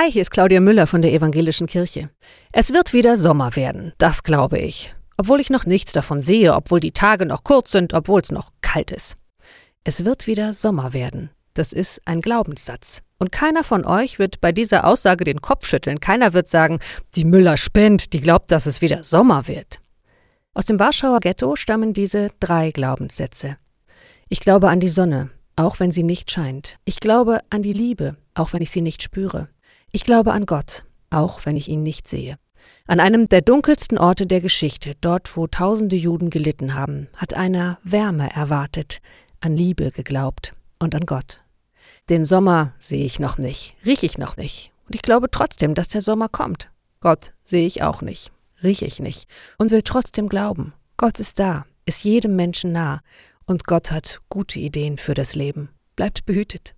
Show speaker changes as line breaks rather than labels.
Hi, hier ist Claudia Müller von der Evangelischen Kirche. Es wird wieder Sommer werden, das glaube ich. Obwohl ich noch nichts davon sehe, obwohl die Tage noch kurz sind, obwohl es noch kalt ist. Es wird wieder Sommer werden. Das ist ein Glaubenssatz. Und keiner von euch wird bei dieser Aussage den Kopf schütteln. Keiner wird sagen, die Müller spinnt, die glaubt, dass es wieder Sommer wird. Aus dem Warschauer Ghetto stammen diese drei Glaubenssätze. Ich glaube an die Sonne, auch wenn sie nicht scheint. Ich glaube an die Liebe, auch wenn ich sie nicht spüre. Ich glaube an Gott, auch wenn ich ihn nicht sehe. An einem der dunkelsten Orte der Geschichte, dort wo tausende Juden gelitten haben, hat einer Wärme erwartet, an Liebe geglaubt und an Gott. Den Sommer sehe ich noch nicht, rieche ich noch nicht, und ich glaube trotzdem, dass der Sommer kommt. Gott sehe ich auch nicht, rieche ich nicht, und will trotzdem glauben. Gott ist da, ist jedem Menschen nah, und Gott hat gute Ideen für das Leben. Bleibt behütet.